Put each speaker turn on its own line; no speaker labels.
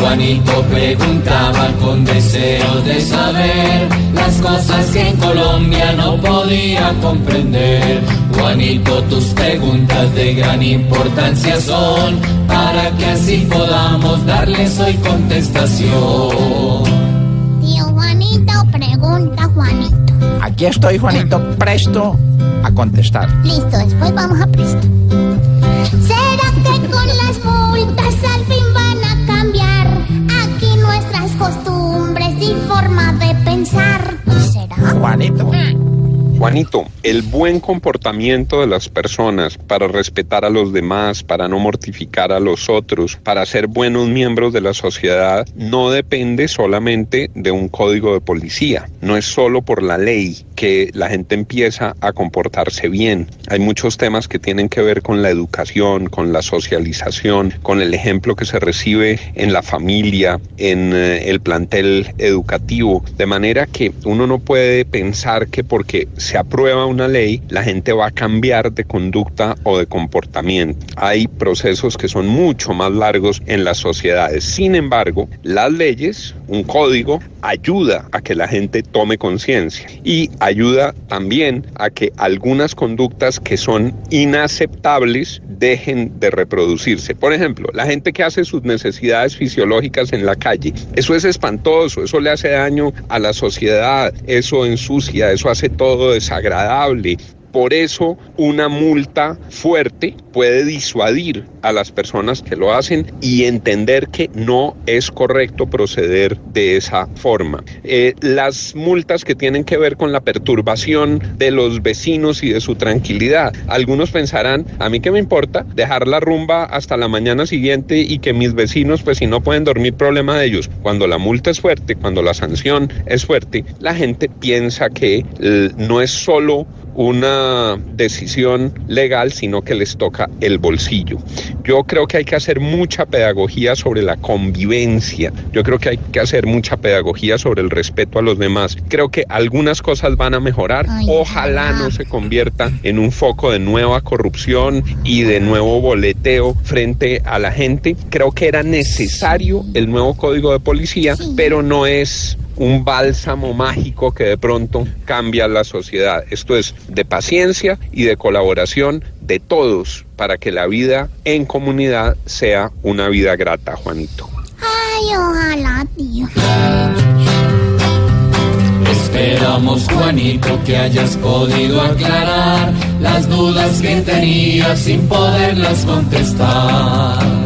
Juanito preguntaba con deseos de saber las cosas que en Colombia no podía comprender. Juanito, tus preguntas de gran importancia son para que así podamos darles hoy contestación.
Tío Juanito pregunta Juanito.
Aquí estoy, Juanito, presto a contestar.
Listo, después vamos a presto. Forma de pensar? ¿Será?
Juanito.
Juanito, el buen comportamiento de las personas para respetar a los demás, para no mortificar a los otros, para ser buenos miembros de la sociedad, no depende solamente de un código de policía. No es solo por la ley que la gente empieza a comportarse bien. Hay muchos temas que tienen que ver con la educación, con la socialización, con el ejemplo que se recibe en la familia, en eh, el plantel educativo. De manera que uno no puede pensar que porque se aprueba una ley, la gente va a cambiar de conducta o de comportamiento. Hay procesos que son mucho más largos en las sociedades. Sin embargo, las leyes, un código, ayuda a que la gente tome conciencia y ayuda también a que algunas conductas que son inaceptables dejen de reproducirse. Por ejemplo, la gente que hace sus necesidades fisiológicas en la calle, eso es espantoso, eso le hace daño a la sociedad, eso ensucia, eso hace todo desagradable. Por eso una multa fuerte puede disuadir a las personas que lo hacen y entender que no es correcto proceder de esa forma. Eh, las multas que tienen que ver con la perturbación de los vecinos y de su tranquilidad. Algunos pensarán, a mí qué me importa dejar la rumba hasta la mañana siguiente y que mis vecinos, pues si no pueden dormir, problema de ellos. Cuando la multa es fuerte, cuando la sanción es fuerte, la gente piensa que eh, no es solo una decisión legal, sino que les toca el bolsillo. Yo creo que hay que hacer mucha pedagogía sobre la convivencia. Yo creo que hay que hacer mucha pedagogía sobre el respeto a los demás. Creo que algunas cosas van a mejorar.
Ay,
Ojalá
ojalá.
no se convierta en un foco de nueva corrupción y de nuevo boleteo frente a la gente. Creo que era necesario el nuevo código de policía, pero no es un bálsamo mágico que de pronto cambia la sociedad. Esto es de paciencia y de colaboración de todos para que la vida en comunidad sea una vida grata, Juanito.
Ay, ojalá, tío.
Esperamos, Juanito, que hayas podido aclarar las dudas que tenías sin poderlas contestar.